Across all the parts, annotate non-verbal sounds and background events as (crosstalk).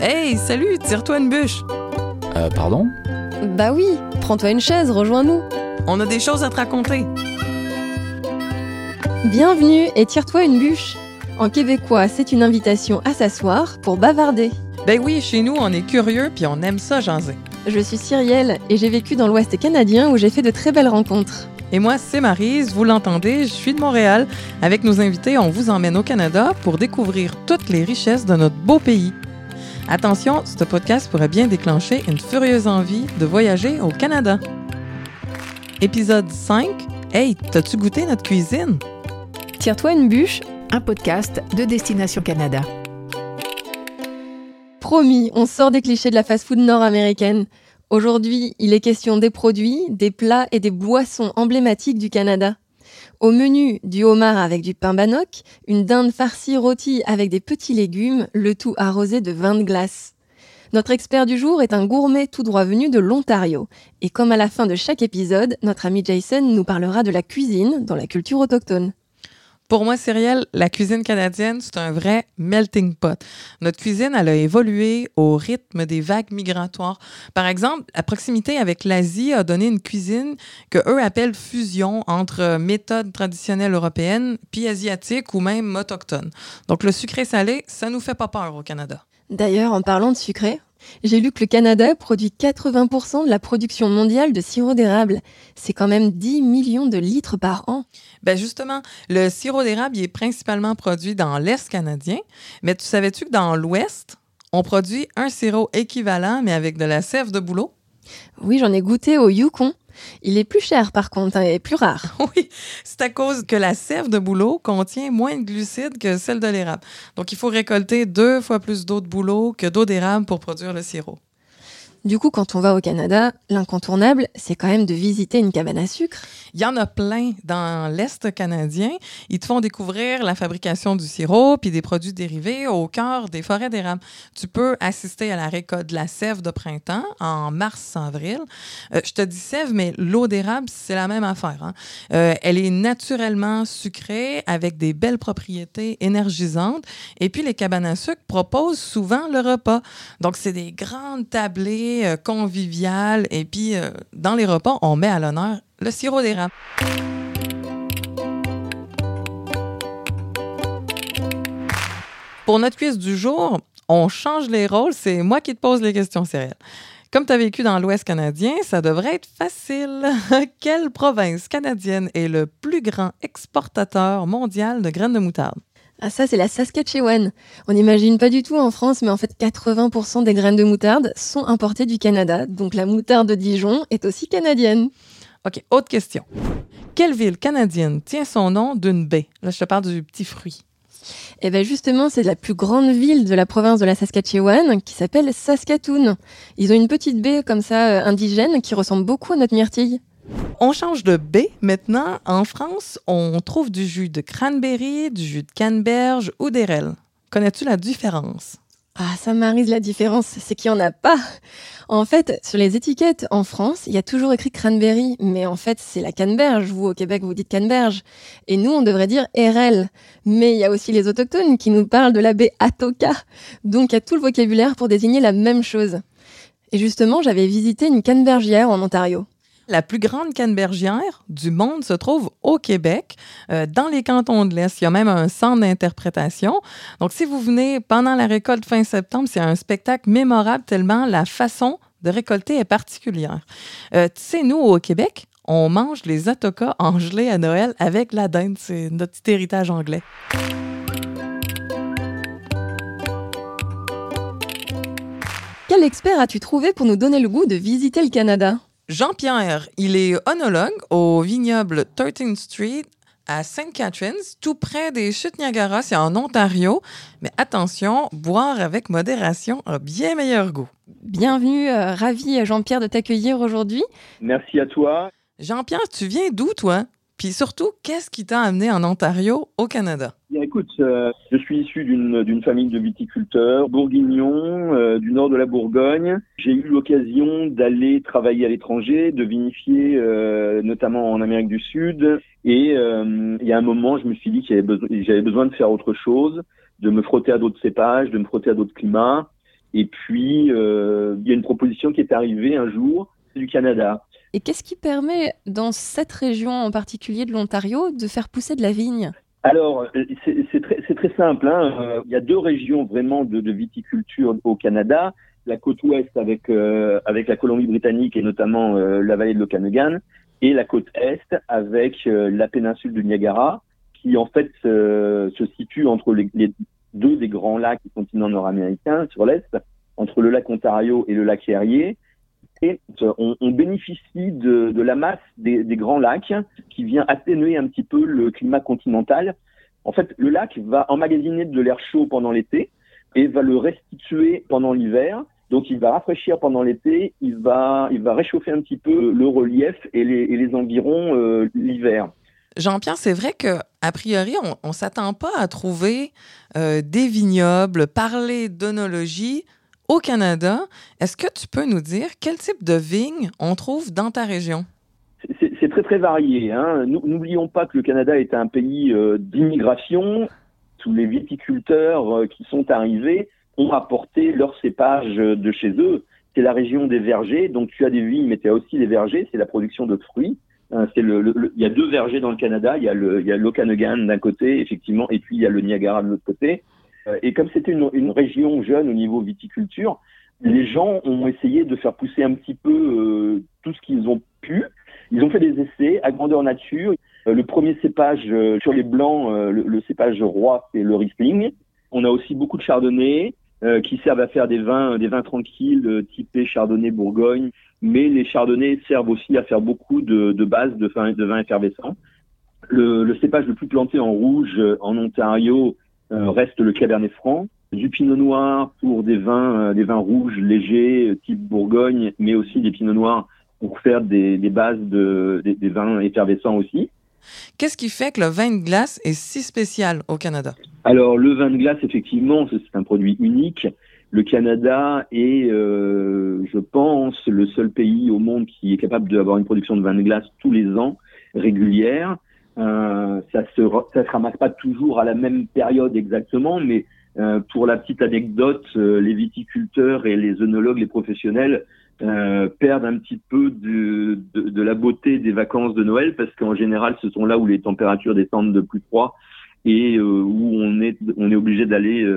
Hey, salut, tire-toi une bûche. Euh, pardon? Bah oui, prends-toi une chaise, rejoins-nous. On a des choses à te raconter. Bienvenue et tire-toi une bûche. En québécois, c'est une invitation à s'asseoir pour bavarder. Ben oui, chez nous, on est curieux puis on aime ça jaser. Je suis Cyrielle et j'ai vécu dans l'Ouest canadien où j'ai fait de très belles rencontres. Et moi, c'est Marise, vous l'entendez, je suis de Montréal. Avec nos invités, on vous emmène au Canada pour découvrir toutes les richesses de notre beau pays. Attention, ce podcast pourrait bien déclencher une furieuse envie de voyager au Canada. Épisode 5. Hey, t'as-tu goûté notre cuisine? Tire-toi une bûche. Un podcast de Destination Canada. Promis, on sort des clichés de la fast-food nord-américaine. Aujourd'hui, il est question des produits, des plats et des boissons emblématiques du Canada. Au menu, du homard avec du pain banoc, une dinde farcie rôtie avec des petits légumes, le tout arrosé de vin de glace. Notre expert du jour est un gourmet tout droit venu de l'Ontario. Et comme à la fin de chaque épisode, notre ami Jason nous parlera de la cuisine dans la culture autochtone. Pour moi, Cyrielle, la cuisine canadienne, c'est un vrai melting pot. Notre cuisine, elle a évolué au rythme des vagues migratoires. Par exemple, la proximité avec l'Asie a donné une cuisine que eux appellent fusion entre méthodes traditionnelles européennes puis asiatiques ou même autochtones. Donc le sucré salé, ça nous fait pas peur au Canada. D'ailleurs, en parlant de sucré, j'ai lu que le Canada produit 80% de la production mondiale de sirop d'érable. C'est quand même 10 millions de litres par an. Ben justement, le sirop d'érable est principalement produit dans l'Est canadien, mais tu savais-tu que dans l'Ouest, on produit un sirop équivalent, mais avec de la sève de bouleau? Oui, j'en ai goûté au Yukon. Il est plus cher par contre hein, et plus rare. (laughs) Oui, c'est à cause que la sève de bouleau contient moins de glucides que celle de l'érable. Donc il faut récolter deux fois plus d'eau de bouleau que d'eau d'érable pour produire le sirop. Du coup, quand on va au Canada, l'incontournable, c'est quand même de visiter une cabane à sucre. Il y en a plein dans l'Est canadien. Ils te font découvrir la fabrication du sirop puis des produits dérivés au cœur des forêts d'érable. Tu peux assister à la récolte de la sève de printemps en mars-avril. Euh, je te dis sève, mais l'eau d'érable, c'est la même affaire. Hein. Euh, elle est naturellement sucrée avec des belles propriétés énergisantes. Et puis, les cabanes à sucre proposent souvent le repas. Donc, c'est des grandes tablées euh, convivial. Et puis, euh, dans les repas, on met à l'honneur le sirop d'érable. Pour notre quiz du jour, on change les rôles. C'est moi qui te pose les questions, Cyril. Comme tu as vécu dans l'Ouest canadien, ça devrait être facile. (laughs) Quelle province canadienne est le plus grand exportateur mondial de graines de moutarde? Ah ça, c'est la Saskatchewan. On n'imagine pas du tout en France, mais en fait 80% des graines de moutarde sont importées du Canada, donc la moutarde de Dijon est aussi canadienne. OK, autre question. Quelle ville canadienne tient son nom d'une baie? Là, je te parle du petit fruit. Eh bien justement, c'est la plus grande ville de la province de la Saskatchewan qui s'appelle Saskatoon. Ils ont une petite baie comme ça euh, indigène qui ressemble beaucoup à notre myrtille. On change de baie maintenant. En France, on trouve du jus de cranberry, du jus de canneberge ou d'érel. Connais-tu la différence? Ah, ça m'arrive la différence, c'est qu'il n'y en a pas. En fait, sur les étiquettes en France, il y a toujours écrit cranberry, mais en fait, c'est la canneberge. Vous, au Québec, vous dites canneberge. Et nous, on devrait dire RL. Mais il y a aussi les autochtones qui nous parlent de la baie Atoka. Donc, il y a tout le vocabulaire pour désigner la même chose. Et justement, j'avais visité une cannebergière en Ontario. La plus grande cannebergière du monde se trouve au Québec, euh, dans les cantons de l'Est. Il y a même un centre d'interprétation. Donc, si vous venez pendant la récolte fin septembre, c'est un spectacle mémorable tellement la façon de récolter est particulière. Euh, tu sais, nous, au Québec, on mange les atokas en gelée à Noël avec la dinde. C'est notre petit héritage anglais. Quel expert as-tu trouvé pour nous donner le goût de visiter le Canada? Jean-Pierre, il est onologue au vignoble 13th Street à St. Catharines, tout près des chutes Niagara, c'est en Ontario. Mais attention, boire avec modération a bien meilleur goût. Bienvenue, euh, ravi Jean-Pierre de t'accueillir aujourd'hui. Merci à toi. Jean-Pierre, tu viens d'où toi? Puis surtout, qu'est-ce qui t'a amené en Ontario, au Canada? Bien, écoute, euh, je suis issu d'une famille de viticulteurs bourguignons euh, du nord de la Bourgogne. J'ai eu l'occasion d'aller travailler à l'étranger, de vinifier euh, notamment en Amérique du Sud. Et il y a un moment, je me suis dit que j'avais besoin de faire autre chose. de me frotter à d'autres cépages, de me frotter à d'autres climats. Et puis, il y a une proposition qui est arrivée un jour du Canada. Et qu'est-ce qui permet, dans cette région en particulier de l'Ontario, de faire pousser de la vigne? Alors, c'est très, simple. Hein. Il y a deux régions vraiment de, viticulture au Canada. La côte ouest avec, euh, avec la Colombie-Britannique et notamment euh, la vallée de l'Okanagan, et la côte est avec euh, la péninsule du Niagara, qui en fait se situe entre les, deux des grands lacs du continent nord-américain sur l'est, entre le lac Ontario et le lac Erie. On, bénéficie de, la masse des, grands lacs qui vient atténuer un petit peu le climat continental. En fait, le lac va emmagasiner de l'air chaud pendant l'été et va le restituer pendant l'hiver. Donc, il va rafraîchir pendant l'été, il va, réchauffer un petit peu le relief et les, et les environs euh, l'hiver. Jean-Pierre, c'est vrai que a priori, on ne s'attend pas à trouver euh, des vignobles, parler d'onologie au Canada. Est-ce que tu peux nous dire quel type de vignes on trouve dans ta région? C'est très très varié. Hein. N'oublions pas que le Canada est un pays euh, d'immigration. Tous les viticulteurs euh, qui sont arrivés ont apporté leur cépage de chez eux. C'est la région des vergers, donc tu as des vignes, mais tu as aussi des vergers. C'est la production de fruits. Hein, il y a deux vergers dans le Canada. Il y a l'Okanagan d'un côté, effectivement, et puis il y a le Niagara de l'autre côté. Euh, et comme c'était une, région jeune au niveau viticulture, les gens ont essayé de faire pousser un petit peu euh, tout ce qu'ils ont pu. Ils ont fait des essais à grandeur nature. Euh, le premier cépage sur les blancs, le, cépage roi, c'est le Riesling. On a aussi beaucoup de chardonnay qui servent à faire des vins, des vins tranquilles, typés chardonnay Bourgogne. Mais les chardonnays servent aussi à faire beaucoup de, bases de vins, effervescents. Le, cépage le plus planté en rouge en Ontario, reste le Cabernet Franc, du Pinot Noir pour des vins, euh, des vins rouges légers, type Bourgogne, mais aussi des Pinots Noirs pour faire des, des bases de, des, vins effervescents aussi. Qu'est-ce qui fait que le vin de glace est si spécial au Canada? Alors, le vin de glace, effectivement, c'est un produit unique. Le Canada est, euh, je pense, le seul pays au monde qui est capable d'avoir une production de vin de glace tous les ans, régulière. Euh, ça se se ramasse pas toujours à la même période exactement, mais euh, pour la petite anecdote, euh, les viticulteurs et les œnologues, les professionnels, perdent un petit peu de, la beauté des vacances de Noël parce qu'en général, ce sont là où les températures descendent de plus froid et où on est on est obligé d'aller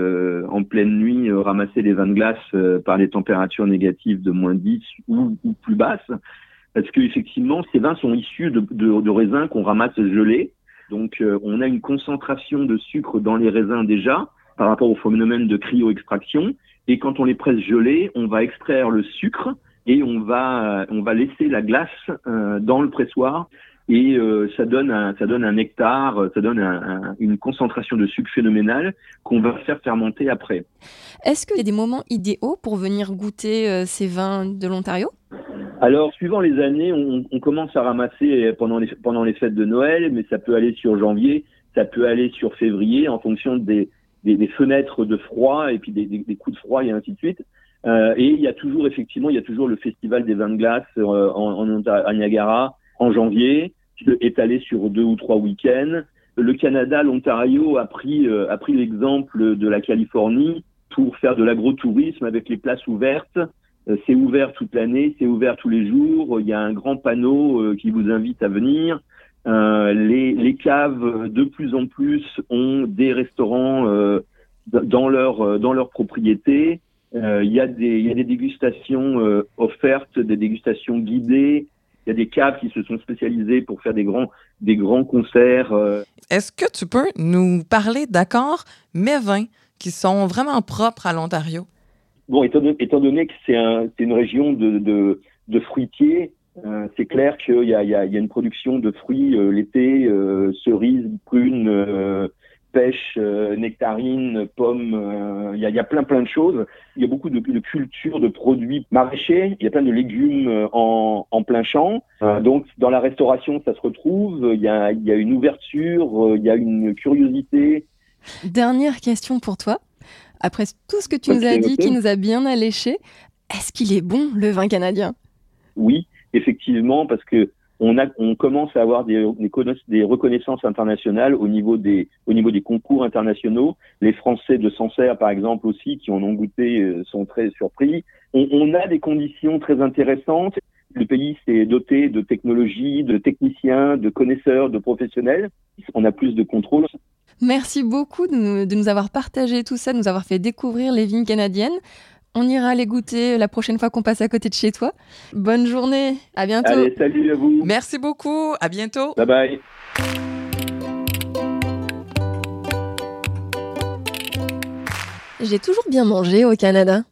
en pleine nuit ramasser les vins de glace par les températures négatives de moins 10 ou, ou plus basses parce qu'effectivement, ces vins sont issus de, de, de raisins qu'on ramasse gelés. Donc, euh, on a une concentration de sucre dans les raisins déjà par rapport au phénomène de cryo-extraction. Et quand on les presse gelés, on va extraire le sucre et on va, on va laisser la glace euh, dans le pressoir. Et euh, ça donne un, ça donne un nectar, ça donne un, une concentration de sucre phénoménale qu'on va faire fermenter après. Est-ce qu'il y a des moments idéaux pour venir goûter ces vins de l'Ontario? Alors, suivant les années, on, on, commence à ramasser pendant les, pendant les fêtes de Noël, mais ça peut aller sur janvier, ça peut aller sur février, en fonction des, des, des fenêtres de froid et puis des, des, coups de froid et ainsi de suite. Euh, et il y a toujours, effectivement, il y a toujours le festival des vins de glace euh, en, en, à Niagara en janvier, étalé sur deux ou trois week-ends. Le Canada, l'Ontario a pris, euh, pris l'exemple de la Californie pour faire de l'agrotourisme avec les places ouvertes euh, c'est ouvert toute l'année, c'est ouvert tous les jours. Il y a un grand panneau euh, qui vous invite à venir. Les, les, caves de plus en plus ont des restaurants dans leur dans leur propriété. il y il y a des dégustations offertes, des dégustations guidées. Il y a des caves qui se sont spécialisées pour faire des grands des grands concerts. Est-ce que tu peux nous parler d'accords mévins qui sont vraiment propres à l'Ontario? Bon, étant, étant donné que c'est un, une région de, de, de fruitiers, euh, c'est clair qu'il y a, y, y a, une production de fruits euh, l'été, euh, cerises, prunes, euh, pêche, euh, nectarines, pommes. Il y, a, y a plein plein de choses. Il y a beaucoup de, de cultures de produits maraîchers. Il y a plein de légumes en, en plein champ. donc dans la restauration, ça se retrouve. Il y a, y a une ouverture, il y a une curiosité. Dernière question pour toi après tout ce que tu nous as dit, qui nous a bien alléché, est-ce qu'il est bon le vin canadien? Oui, effectivement, parce que on, commence à avoir des, reconnaissances internationales au niveau, des, concours internationaux. Les Français de Sancerre, par exemple, aussi, qui en ont goûté, euh, sont très surpris. On, a des conditions très intéressantes. Le pays s'est doté de technologies, de techniciens, de connaisseurs, de professionnels. On a plus de contrôle. Merci beaucoup de nous, avoir partagé tout ça, de nous avoir fait découvrir les vignes canadiennes. On ira les goûter la prochaine fois qu'on passe à côté de chez toi. Bonne journée, à bientôt. Allez, salut à vous. Merci beaucoup, à bientôt. Bye bye. J'ai toujours bien mangé au Canada.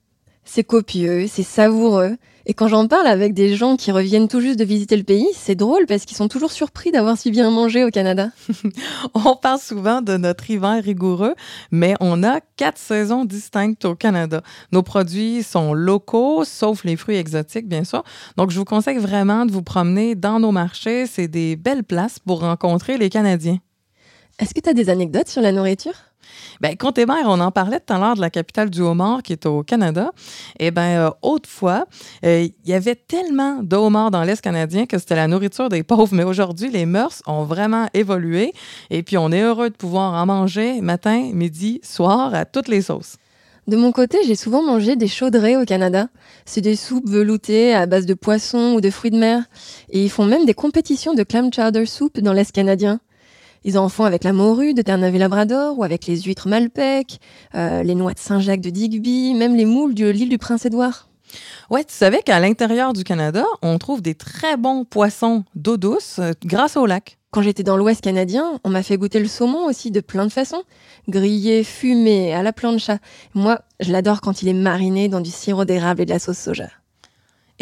C'est copieux, c'est savoureux, et quand j'en parle avec des gens qui reviennent tout juste de visiter le pays, c'est drôle parce qu'ils sont toujours surpris d'avoir si bien mangé au Canada. (laughs) on parle souvent de notre hiver rigoureux, mais on a quatre saisons distinctes au Canada. Nos produits sont locaux, sauf les fruits exotiques, bien sûr. Donc, je vous conseille vraiment de vous promener dans nos marchés. C'est des belles places pour rencontrer les Canadiens. Est-ce que tu as des anecdotes sur la nourriture? Bien, Comte-Hébert, on en parlait tout à l'heure de la capitale du homard qui est au Canada. Eh bien, euh, autrefois, euh, il y avait tellement de homards dans l'Est canadien que c'était la nourriture des pauvres. Mais aujourd'hui, les mœurs ont vraiment évolué. Et puis, on est heureux de pouvoir en manger matin, midi, soir, à toutes les sauces. De mon côté, j'ai souvent mangé des chaudrées au Canada. C'est des soupes veloutées à base de poissons ou de fruits de mer. Et ils font même des compétitions de clam chowder soup dans l'Est canadien. Ils en font avec la morue de Terre-Neuve-et-Labrador ou avec les huîtres Malpec, euh, les noix de Saint-Jacques de Digby, même les moules de l'île du Prince-Édouard. Ouais, tu savais qu'à l'intérieur du Canada, on trouve des très bons poissons d'eau douce euh, grâce au lac. Quand j'étais dans l'Ouest canadien, on m'a fait goûter le saumon aussi de plein de façons. Grillé, fumé, à la plancha. Moi, je l'adore quand il est mariné dans du sirop d'érable et de la sauce soja.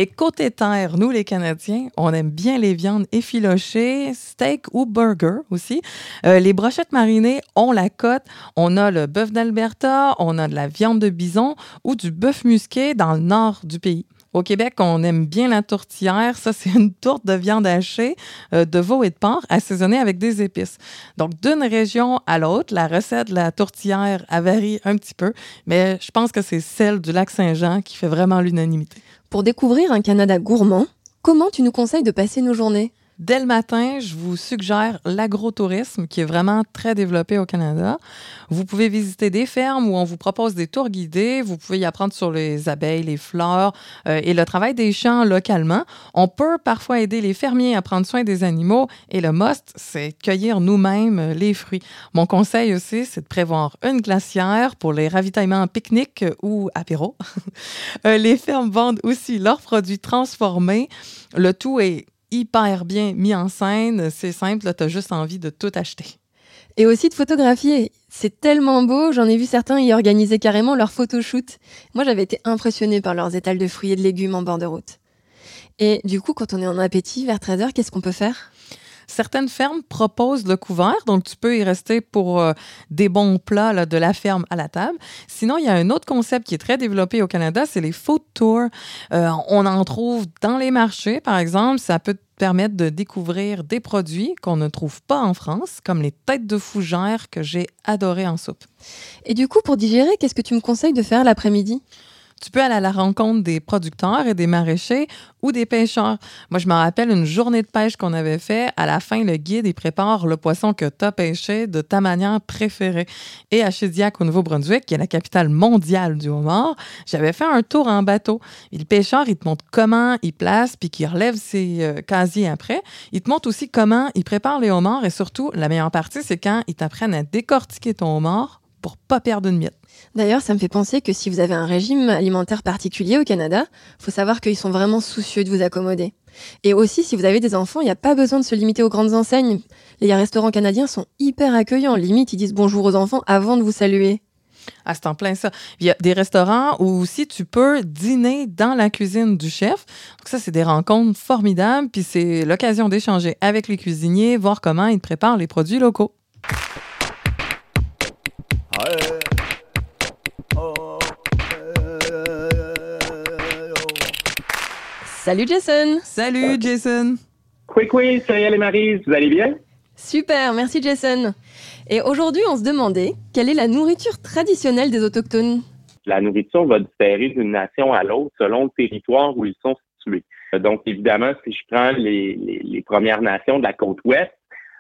Et côté terre, nous les Canadiens, on aime bien les viandes effilochées, steak ou burger aussi. Euh, les brochettes marinées, on la cote. On a le bœuf d'Alberta, on a de la viande de bison ou du bœuf musqué dans le nord du pays. Au Québec, on aime bien la tourtière. Ça, c'est une tourte de viande hachée, euh, de veau et de porc, assaisonnée avec des épices. Donc, d'une région à l'autre, la recette de la tourtière varie un petit peu, mais je pense que c'est celle du lac Saint-Jean qui fait vraiment l'unanimité. Pour découvrir un Canada gourmand, comment tu nous conseilles de passer nos journées? Dès le matin, je vous suggère l'agrotourisme qui est vraiment très développé au Canada. Vous pouvez visiter des fermes où on vous propose des tours guidés. Vous pouvez y apprendre sur les abeilles, les fleurs euh, et le travail des champs localement. On peut parfois aider les fermiers à prendre soin des animaux et le must, c'est cueillir nous-mêmes les fruits. Mon conseil aussi, c'est de prévoir une glacière pour les ravitaillements pique-nique ou apéro. (laughs) Euh, les fermes vendent aussi leurs produits transformés. Le tout est hyper bien mis en scène. C'est simple, tu as juste envie de tout acheter. Et aussi de photographier. C'est tellement beau, j'en ai vu certains y organiser carrément leur photoshoot. Moi, j'avais été impressionnée par leurs étals de fruits et de légumes en bord de route. Et du coup, quand on est en appétit vers 13h, qu'est-ce qu'on peut faire? Certaines fermes proposent le couvert, donc tu peux y rester pour euh, des bons plats de la ferme à la table. Sinon, il y a un autre concept qui est très développé au Canada, c'est les food tours. Euh, on en trouve dans les marchés, par exemple. Ça peut permettre de découvrir des produits qu'on ne trouve pas en France, comme les têtes de fougère que j'ai adorées en soupe. Et du coup, pour digérer, qu'est-ce que tu me conseilles de faire l'après-midi? Tu peux aller à la rencontre des producteurs et des maraîchers ou des pêcheurs. Moi, je me rappelle une journée de pêche qu'on avait fait. À la fin, le guide, il prépare le poisson que tu as pêché de ta manière préférée. Et à Chediac, au Nouveau-Brunswick, qui est la capitale mondiale du homard, j'avais fait un tour en bateau. Et le pêcheur, il te montre comment il place puis qu'il relève ses euh, casiers après. Il te montre aussi comment il prépare les homards et surtout, la meilleure partie, c'est quand ils t'apprennent à décortiquer ton homard pour pas perdre une miette. D'ailleurs, ça me fait penser que si vous avez un régime alimentaire particulier au Canada, faut savoir qu'ils sont vraiment soucieux de vous accommoder. Et aussi, si vous avez des enfants, il n'y a pas besoin de se limiter aux grandes enseignes. Les restaurants canadiens sont hyper accueillants. Limite, ils disent bonjour aux enfants avant de vous saluer. Ah, c'est en plein ça. Il y a des restaurants où aussi tu peux dîner dans la cuisine du chef. Donc ça, c'est des rencontres formidables. Puis c'est l'occasion d'échanger avec les cuisiniers, voir comment ils préparent les produits locaux. Salut Jason. Salut Jason. Quick oui, salut les Marie, vous allez bien? Super, merci Jason. Et aujourd'hui, on se demandait quelle est la nourriture traditionnelle des Autochtones? La nourriture va différer d'une nation à l'autre selon le territoire où ils sont situés. Donc, évidemment, si je prends les, les, Premières Nations de la côte ouest,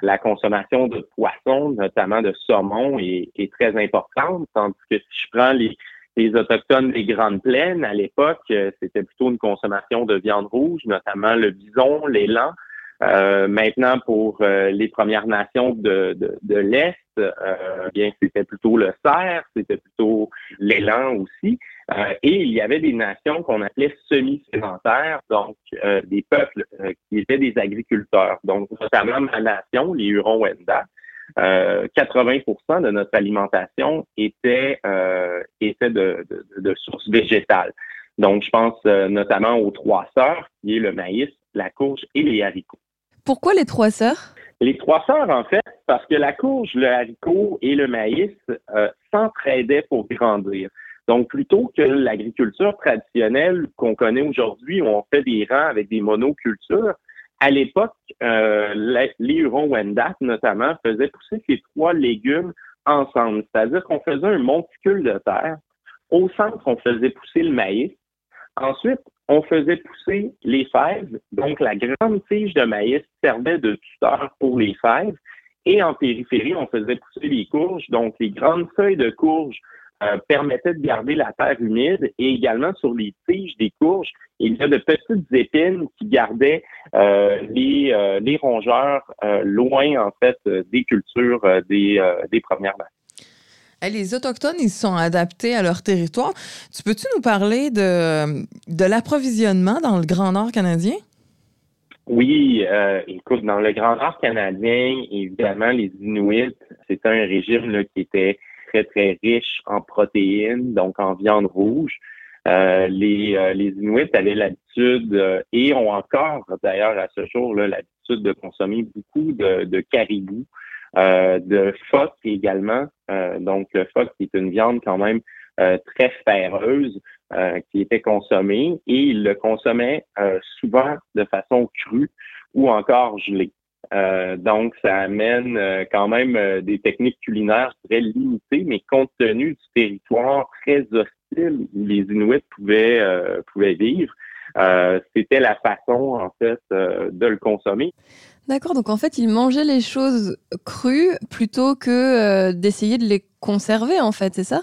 la consommation de poissons, notamment de saumon, est, est, très importante, tandis que si je prends les, Autochtones des Grandes Plaines, à l'époque, c'était plutôt une consommation de viande rouge, notamment le bison, l'élan, euh, maintenant, pour euh, les Premières Nations de, l'Est, euh, bien c'était plutôt le cerf, c'était plutôt l'élan aussi. Euh, et il y avait des nations qu'on appelait semi-sédentaires, donc des peuples qui étaient des agriculteurs. Donc, notamment ma nation, les Hurons-Wendat, 80 de notre alimentation était, était de, de, de sources végétales. Donc, je pense notamment aux trois sœurs, qui est le maïs, la courge et les haricots. Pourquoi les trois sœurs? Les trois sœurs, en fait, parce que la courge, le haricot et le maïs euh, s'entraidaient pour grandir. Donc, plutôt que l'agriculture traditionnelle qu'on connaît aujourd'hui, où on fait des rangs avec des monocultures, à l'époque, euh, les Hurons-Wendat, notamment, faisaient pousser ces trois légumes ensemble. C'est-à-dire qu'on faisait un monticule de terre. Au centre, on faisait pousser le maïs. Ensuite, on faisait pousser les fèves. Donc, la grande tige de maïs servait de tuteur pour les fèves. Et en périphérie, on faisait pousser les courges. Donc, les grandes feuilles de courges euh, permettaient de garder la terre humide. Et également, sur les tiges des courges, il y a de petites épines qui gardaient euh, les, euh, les, rongeurs loin, en fait, des cultures des, des Premières Nations les Autochtones, ils se sont adaptés à leur territoire. Tu peux-tu nous parler de, de l'approvisionnement dans le Grand Nord canadien? Oui, euh, écoute, dans le Grand Nord canadien, évidemment, les Inuits, c'était un régime qui était très, très riche en protéines, donc en viande rouge. Euh, les, euh, les Inuits avaient l'habitude et ont encore, d'ailleurs, à ce jour, l'habitude de consommer beaucoup de, de caribou. Euh, de phoque également. Euh, donc, le phoque, qui est une viande quand même euh, très féreuse qui était consommée et il le consommait souvent de façon crue ou encore gelée. Donc, ça amène quand même des techniques culinaires très limitées, mais compte tenu du territoire très hostile où les Inuits pouvaient, pouvaient vivre, c'était la façon, en fait, de le consommer. D'accord, donc en fait, ils mangeaient les choses crues plutôt que euh, d'essayer de les conserver, en fait, c'est ça?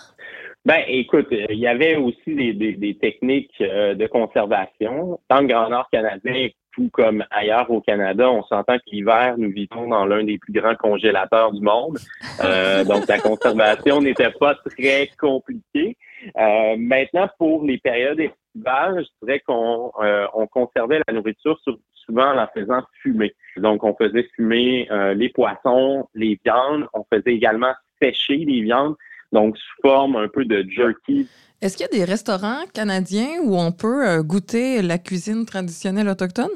Ben, écoute, il y avait aussi des, techniques euh, de conservation. Dans le Grand Nord canadien, tout comme ailleurs au Canada, on s'entend qu'hiver, nous vivons dans l'un des plus grands congélateurs du monde. (laughs) Euh, donc, la conservation n'était pas très compliquée. maintenant, pour les périodes estivales, je dirais qu'on on conservait la nourriture souvent en la faisant fumer. Donc, on faisait fumer euh, les poissons, les viandes. On faisait également sécher les viandes, donc sous forme un peu de jerky. Est-ce qu'il y a des restaurants canadiens où on peut euh, goûter la cuisine traditionnelle autochtone?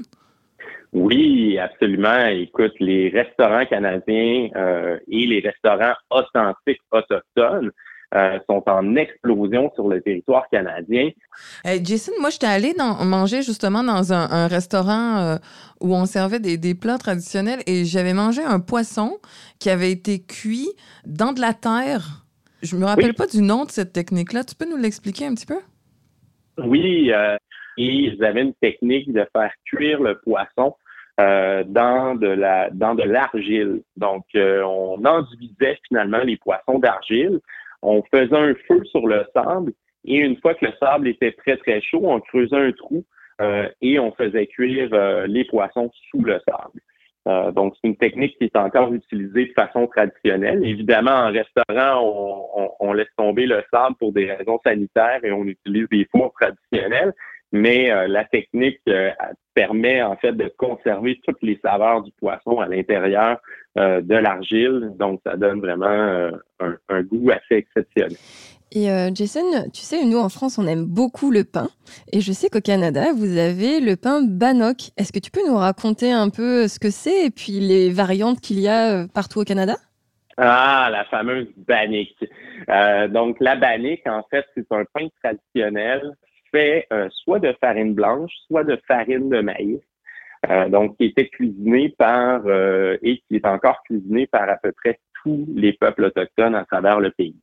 Oui, absolument. Écoute, les restaurants canadiens euh, et les restaurants authentiques autochtones euh, sont en explosion sur le territoire canadien. Jason, moi, j'étais allée manger justement dans un, restaurant euh, où on servait des, plats traditionnels et j'avais mangé un poisson qui avait été cuit dans de la terre. Je me rappelle pas du nom de cette technique-là. Tu peux nous l'expliquer un petit peu? Oui, euh, ils avaient une technique de faire cuire le poisson dans de la dans de l'argile. Donc, on enduisait finalement les poissons d'argile on faisait un feu sur le sable et une fois que le sable était très, très chaud, on creusait un trou euh, et on faisait cuire euh, les poissons sous le sable. Euh, donc, c'est une technique qui est encore utilisée de façon traditionnelle. Évidemment, en restaurant, on, on, laisse tomber le sable pour des raisons sanitaires et on utilise des fours traditionnels, mais la technique permet en fait de conserver toutes les saveurs du poisson à l'intérieur euh, de l'argile. Donc, ça donne vraiment euh, un, goût assez exceptionnel. Et euh, Jason, tu sais, nous en France, on aime beaucoup le pain. Et je sais qu'au Canada, vous avez le pain Bannock. Est-ce que tu peux nous raconter un peu ce que c'est et puis les variantes qu'il y a partout au Canada? Ah, la fameuse bannique. donc, la bannique, en fait, c'est un pain traditionnel fait soit de farine blanche, soit de farine de maïs. Euh, donc qui était cuisiné par euh, et qui est encore cuisiné par à peu près tous les peuples autochtones à travers le pays.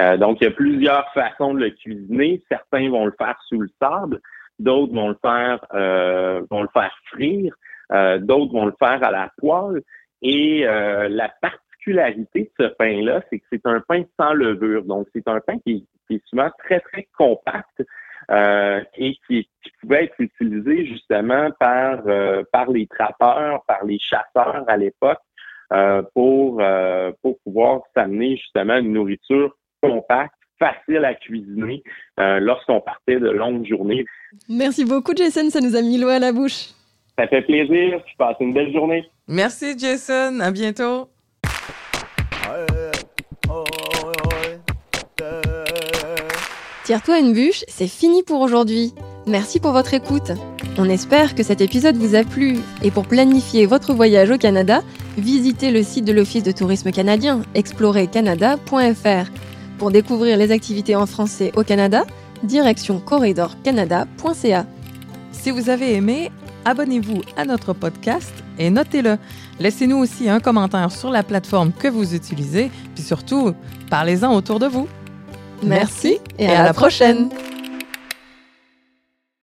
Euh, donc, il y a plusieurs façons de le cuisiner. Certains vont le faire sous le sable, d'autres vont le faire euh, vont le faire frire, euh, d'autres vont le faire à la poêle. Et la particularité de ce pain-là, c'est que c'est un pain sans levure. Donc, c'est un pain qui, est souvent très, très compact. et qui, qui, pouvait être utilisé justement par par les trappeurs, par les chasseurs à l'époque pour pour pouvoir s'amener justement une nourriture compacte facile à cuisiner euh, lorsqu'on partait de longues journées. Merci beaucoup, Jason. Ça nous a mis l'eau à la bouche. Ça fait plaisir. Tu passes une belle journée. Merci, Jason. À bientôt. Tire-toi une bûche, c'est fini pour aujourd'hui. Merci pour votre écoute. On espère que cet épisode vous a plu et pour planifier votre voyage au Canada, visitez le site de l'Office de tourisme canadien, explorercanada.fr. Pour découvrir les activités en français au Canada, direction corridorcanada.ca. Si vous avez aimé, abonnez-vous à notre podcast et notez-le. Laissez-nous aussi un commentaire sur la plateforme que vous utilisez, puis surtout, parlez-en autour de vous. Merci, et, à, la prochaine.